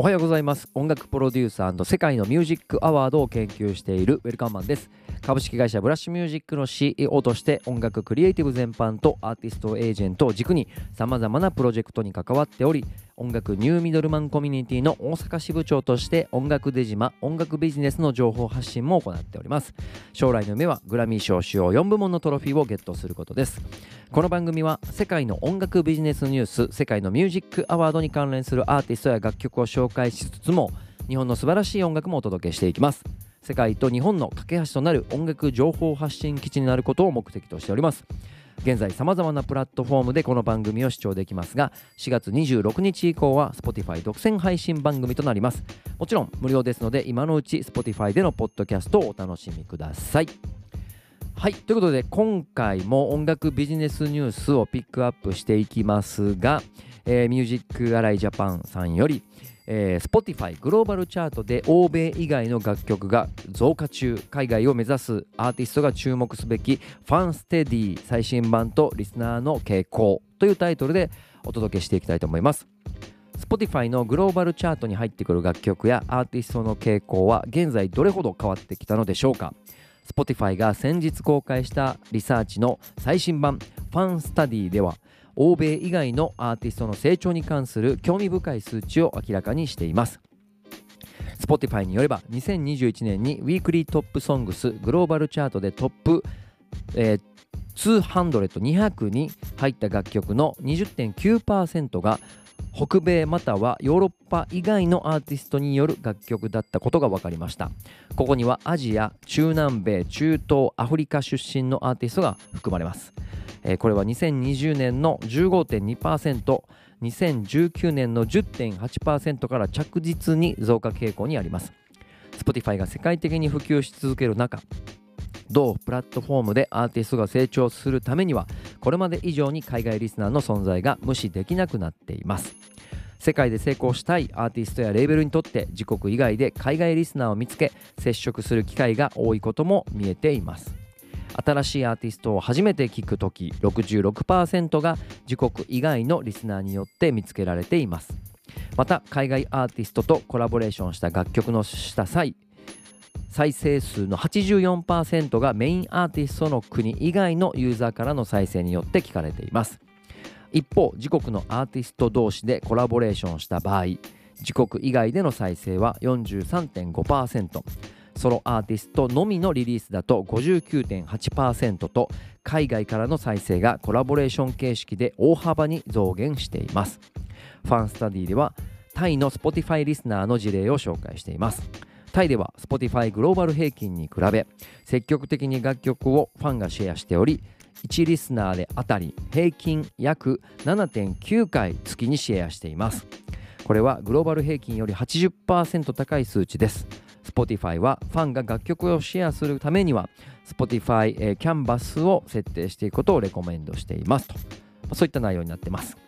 おはようございます。音楽プロデューサー世界のミュージックアワードを研究しているウェルカムマンです。株式会社ブラッシュミュージックの CEO として音楽クリエイティブ全般とアーティストエージェントを軸にさまざまなプロジェクトに関わっており音楽ニューミドルマンコミュニティの大阪支部長として音楽出島音楽ビジネスの情報発信も行っております。将来の夢はグラミー賞主要4部門のトロフィーをゲットすることです。この番組は世界の音楽ビジネスニュース世界のミュージックアワードに関連するアーティストや楽曲を紹介しつつも日本の素晴らしい音楽もお届けしていきます。世界と日本の架け橋となる音楽情報発信基地になることを目的としております。現在さまざまなプラットフォームでこの番組を視聴できますが4月26日以降は Spotify 独占配信番組となります。もちろん無料ですので今のうち Spotify でのポッドキャストをお楽しみください。はいということで今回も音楽ビジネスニュースをピックアップしていきますが、えー、ミュージックアライジャパンさんよりえー、Spotify グローバルチャートで欧米以外の楽曲が増加中海外を目指すアーティストが注目すべきファンステディ最新版とリスナーの傾向というタイトルでお届けしていきたいと思います。Spotify のグローバルチャートに入ってくる楽曲やアーティストの傾向は現在どれほど変わってきたのでしょうか？Spotify が先日公開したリサーチの最新版ファンスタディでは欧米以外のアーティストの成長に関する興味深い数値を明らかにしています。Spotify によれば2021年にウィークリートップソングスグローバルチャートでトップ、えー、200に入った楽曲の20.9%が北米またはヨーロッパ以外のアーティストによる楽曲だったことが分かりました。ここにはアジア中南米中東アフリカ出身のアーティストが含まれます。えー、これは2020年の 15.2%2019 年の10.8%から着実に増加傾向にあります。Spotify が世界的に普及し続ける中同プラットフォームでアーティストが成長するためにはこれまで以上に海外リスナーの存在が無視できなくなっています。世界で成功したいアーティストやレーベルにとって自国以外で海外リスナーを見つけ接触する機会が多いことも見えています。新しいアーティストを初めて聞くとき66%が自国以外のリスナーによって見つけられています。また海外アーティストとコラボレーションした楽曲のした際再生数の84%がメインアーティストの国以外のユーザーからの再生によって聞かれています。一方自国のアーティスト同士でコラボレーションした場合自国以外での再生は43.5%ソロアーティストのみのリリースだと59.8%と海外からの再生がコラボレーション形式で大幅に増減しています。ファンスタディではタイの Spotify リスナーの事例を紹介しています。タイでは Spotify グローバル平均に比べ積極的に楽曲をファンがシェアしており1リスナーであたり平均約7.9回月にシェアしています。これはグローバル平均より80%高い数値です。Spotify はファンが楽曲をシェアするためには Spotify、キャンバスを設定していくことをレコメンドしていますと、そういった内容になってます、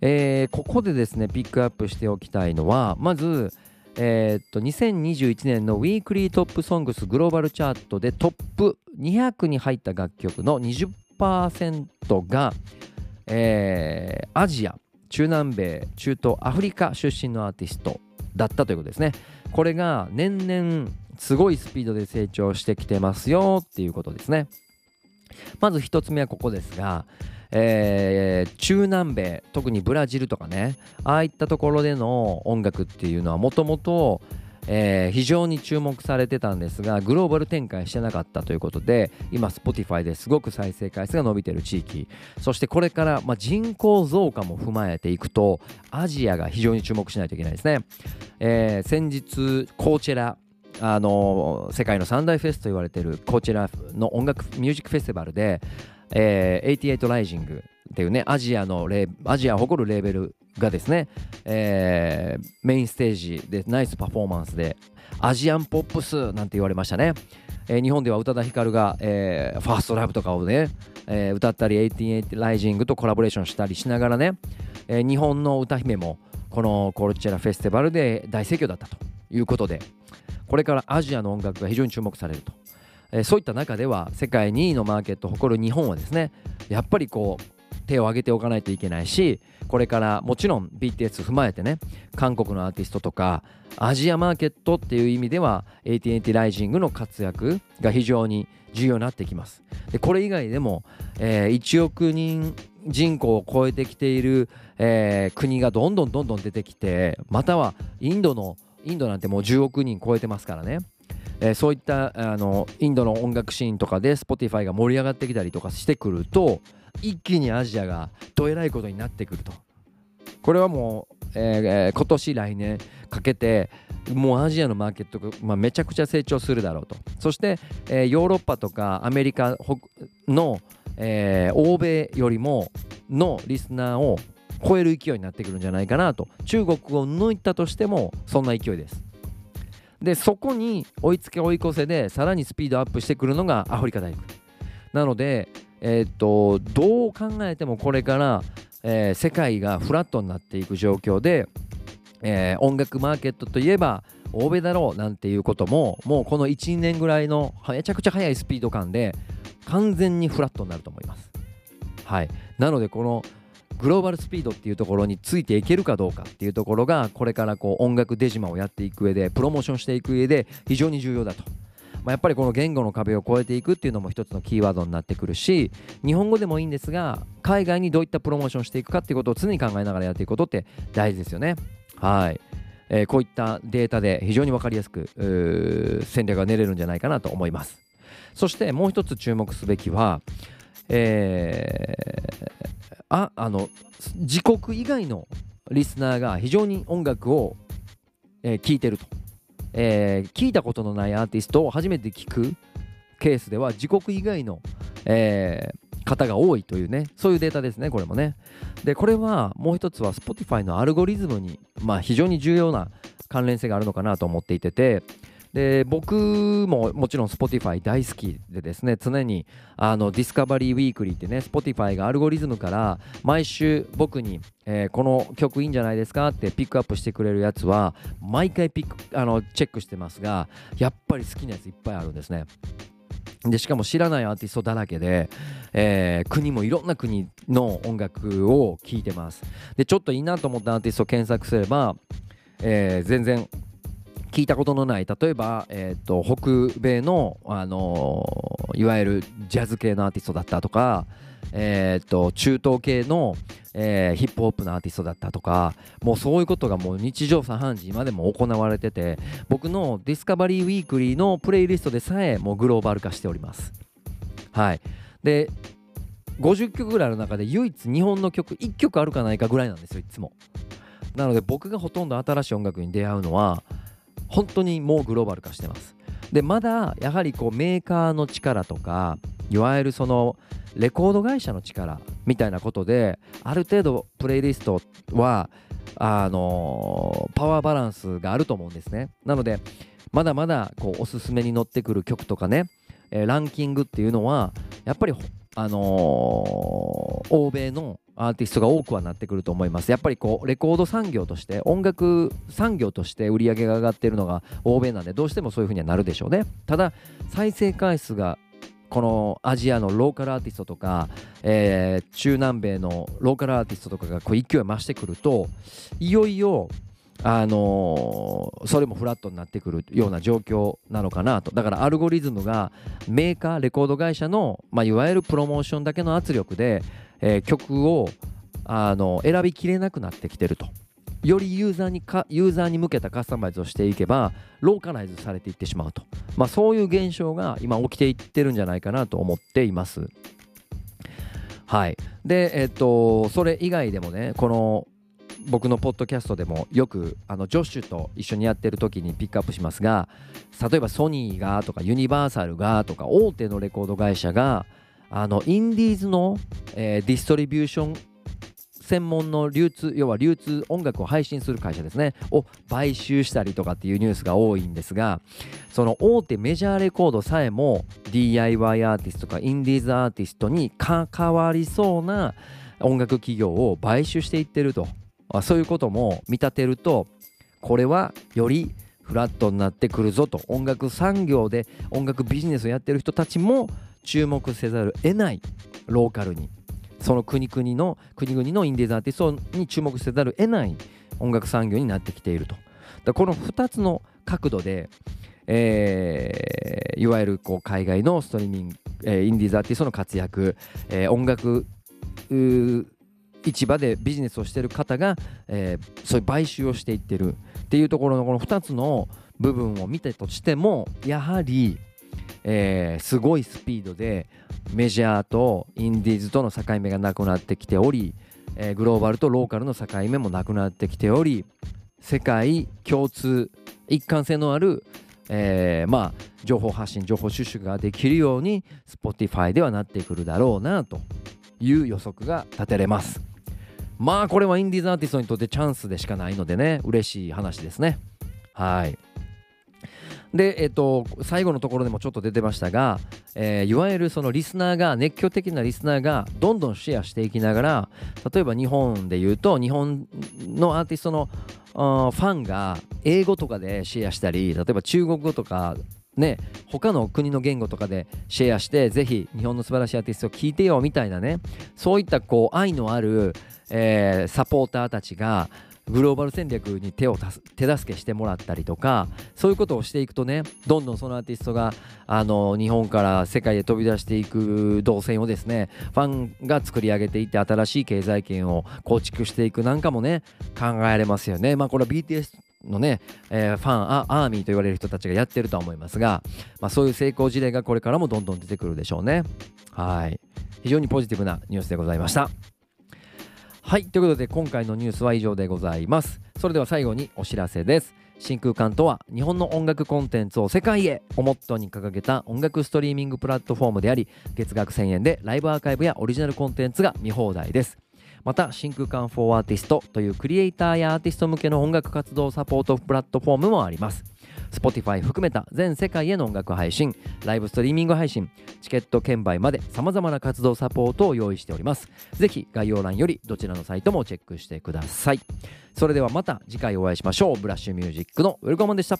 えー、ここでですねピックアップしておきたいのはまずえー、っと2021年のウィークリートップソングスグローバルチャートでトップ200に入った楽曲の20%が、えー、アジア中南米中東アフリカ出身のアーティストだったということですね。これが年々すごいスピードで成長してきてますよっていうことですね。まず1つ目はここですが、えー、中南米特にブラジルとかねああいったところでの音楽っていうのはもともと、非常に注目されてたんですがグローバル展開してなかったということで今 Spotify ですごく再生回数が伸びてる地域そしてこれから、まあ、人口増加も踏まえていくとアジアが非常に注目しないといけないですね、えー、先日コーチェラあの世界の三大フェスと言われているコーチェラの音楽ミュージックフェスティバルで、えー、88ライジングっていうねアジアのアジアを誇るレーベルがですね、えー、メインステージでナイスパフォーマンスでアジアンポップスなんて言われましたね、えー、日本では宇多田ヒカルが、えー、ファーストラブとかをね、えー、歌ったり88ライジングとコラボレーションしたりしながらね、えー、日本の歌姫もこのコルチェラフェスティバルで大盛況だったということでこれからアジアの音楽が非常に注目されると、え、そういった中では世界2位のマーケットを誇る日本はですねやっぱりこう手を挙げておかないといけないしこれからもちろん BTS 踏まえてね韓国のアーティストとかアジアマーケットっていう意味では AT&T ライジングの活躍が非常に重要になってきます。でこれ以外でも、えー、1億人人口を超えてきている、えー、国がどんどんどんどん出てきてまたはインドのインドなんてもう10億人超えてますからね。え、そういったあのインドの音楽シーンとかで Spotify が盛り上がってきたりとかしてくると一気にアジアがどえらいことになってくると。これはもう、えー、今年来年かけてもうアジアのマーケットが、まあ、めちゃくちゃ成長するだろうと。そして、えー、ヨーロッパとかアメリカの、えー、欧米よりものリスナーを超える勢いになってくるんじゃないかなと。中国を抜いたとしてもそんな勢いです。でそこに追いつけ追い越せでさらにスピードアップしてくるのがアフリカ大陸なので、えー、っとどう考えてもこれから、えー、世界がフラットになっていく状況で、えー、音楽マーケットといえば欧米だろうなんていうことももうこの12年ぐらいのめちゃくちゃ速いスピード感で完全にフラットになると思います。はい、なのでこのグローバルスピードっていうところについていけるかどうかっていうところがこれからこう音楽デジマをやっていく上でプロモーションしていく上で非常に重要だと。まあ、やっぱりこの言語の壁を越えていくっていうのも一つのキーワードになってくるし日本語でもいいんですが海外にどういったプロモーションしていくかっていうことを常に考えながらやっていくことって大事ですよね。はい、えー、こういったデータで非常に分かりやすく戦略が練れるんじゃないかなと思います。そしてもう一つ注目すべきは、えー、ああの自国以外のリスナーが非常に音楽を、えー、いてると、えー、聞いたことのないアーティストを初めて聞くケースでは自国以外の、えー、方が多いというね。そういうデータですねこれもね。でこれはもう一つは Spotify のアルゴリズムに、まあ、非常に重要な関連性があるのかなと思っていててで僕ももちろん Spotify 大好きでですね常にあの Discovery Weekly ってね Spotify がアルゴリズムから毎週僕に、えー、この曲いいんじゃないですかってピックアップしてくれるやつは毎回ピックあのチェックしてますがやっぱり好きなやついっぱいあるんですね。でしかも知らないアーティストだらけで、えー、国もいろんな国の音楽を聴いてますでちょっといいなと思ったアーティストを検索すれば、えー、全然聞いたことのない例えば、えーと、北米の、あのー、いわゆるジャズ系のアーティストだったとか、えーと、中東系の、えー、ヒップホップのアーティストだったとかもうそういうことがもう日常茶飯事今でも行われてて僕の Discovery Weekly のプレイリストでさえもうグローバル化しております。はい。で50曲ぐらいの中で唯一日本の曲1曲あるかないかぐらいなんですよいつも。なので僕がほとんど新しい音楽に出会うのは本当にもうグローバル化してます。でまだやはりこうメーカーの力とかいわゆるそのレコード会社の力みたいなことである程度プレイリストはあの、パワーバランスがあると思うんですね。なのでまだまだこうおすすめに乗ってくる曲とかね、えー、ランキングっていうのはやっぱりあのー、欧米のアーティストが多くはなってくると思います。やっぱりこうレコード産業として音楽産業として売り上げが上がっているのが欧米なんでどうしてもそういう風にはなるでしょうね。ただ再生回数がこのアジアのローカルアーティストとか、えー、中南米のローカルアーティストとかがこう勢い増してくるといよいよあのー、それもフラットになってくるような状況なのかなと。だからアルゴリズムがメーカーレコード会社の、まあ、いわゆるプロモーションだけの圧力で、えー、曲をあの選びきれなくなってきてると。よりユーザーにかユーザーに向けたカスタマイズをしていけばローカライズされていってしまうと、まあ、そういう現象が今起きていってるんじゃないかなと思っています。はい。でえっとそれ以外でもねこの僕のポッドキャストでもよくあのジョッシュと一緒にやってる時にピックアップしますが例えばソニーがとかユニバーサルがとか大手のレコード会社があのインディーズの、えー、ディストリビューション専門の流通要は流通音楽を配信する会社ですね。を買収したりとかっていうニュースが多いんですがその大手メジャーレコードさえも DIY アーティストとかインディーズアーティストに関わりそうな音楽企業を買収していってると。そういうことも見立てるとこれはよりフラットになってくるぞと。音楽産業で音楽ビジネスをやってる人たちも注目せざる得ないローカルにその国々の国々のインディーズアーティストに注目せざる得ない音楽産業になってきていると。だこの2つの角度で、えー、いわゆるこう海外のストリーミング、えー、インディーズアーティストの活躍、えー、音楽市場でビジネスをしている方が、えー、そういう買収をしていってるっていうところのこの2つの部分を見たとしてもやはり、えー、すごいスピードでメジャーとインディーズとの境目がなくなってきており、えー、グローバルとローカルの境目もなくなってきており世界共通一貫性のある、えー、まあ情報発信情報収集ができるように Spotify ではなってくるだろうなという予測が立てれます。まあこれはインディーズアーティストにとってチャンスでしかないのでね嬉しい話ですね。はい。で、えっと、最後のところでもちょっと出てましたが、えー、いわゆるそのリスナーが熱狂的なリスナーがどんどんシェアしていきながら例えば日本で言うと日本のアーティストのファンが英語とかでシェアしたり例えば中国語とかね他の国の言語とかでシェアしてぜひ日本の素晴らしいアーティストを聴いてよみたいなねそういったこう愛のある、えー、サポーターたちがグローバル戦略に手を手助けしてもらったりとかそういうことをしていくとねどんどんそのアーティストがあの日本から世界へ飛び出していく動線をですねファンが作り上げていって新しい経済圏を構築していくなんかもね考えられますよね。まあこれは BTS のね、えー、ファンアーミーと言われる人たちがやってるとは思いますが、まあ、そういう成功事例がこれからもどんどん出てくるでしょうね。はい非常にポジティブなニュースでございました。はいということで今回のニュースは以上でございます。それでは最後にお知らせです。真空管とは日本の音楽コンテンツを世界へをモットーに掲げた音楽ストリーミングプラットフォームであり月額1000円でライブアーカイブやオリジナルコンテンツが見放題です。また真空管 for アーティストというクリエイターやアーティスト向けの音楽活動サポートプラットフォームもあります。Spotify 含めた全世界への音楽配信、ライブストリーミング配信、チケット券売まで様々な活動サポートを用意しております。ぜひ概要欄よりどちらのサイトもチェックしてください。それではまた次回お会いしましょう。ブラッシュミュージックのウェルカムでした。